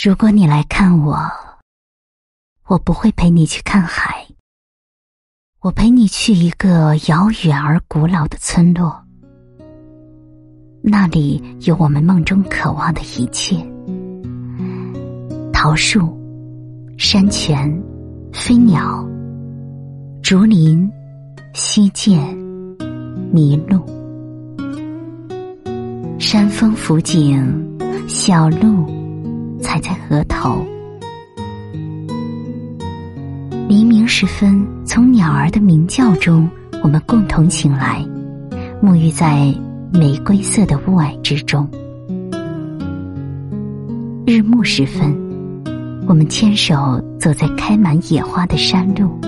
如果你来看我，我不会陪你去看海，我陪你去一个遥远而古老的村落，那里有我们梦中渴望的一切：桃树、山泉、飞鸟、竹林、溪涧、麋鹿、山峰湖景、小路。踩在河头，黎明时分，从鸟儿的鸣叫中，我们共同醒来，沐浴在玫瑰色的雾霭之中。日暮时分，我们牵手走在开满野花的山路，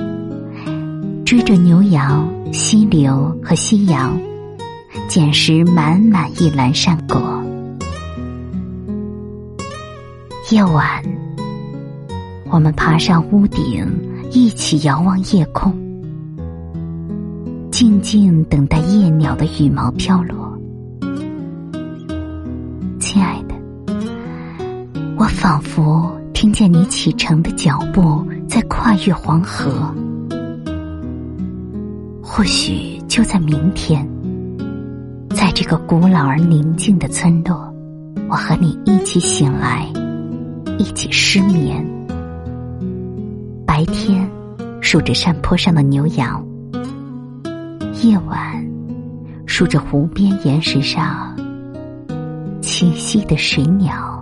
追着牛羊、溪流和夕阳，捡拾满满一篮山果。夜晚，我们爬上屋顶，一起遥望夜空，静静等待夜鸟的羽毛飘落。亲爱的，我仿佛听见你启程的脚步在跨越黄河。或许就在明天，在这个古老而宁静的村落，我和你一起醒来。一起失眠。白天数着山坡上的牛羊，夜晚数着湖边岩石上栖息的水鸟。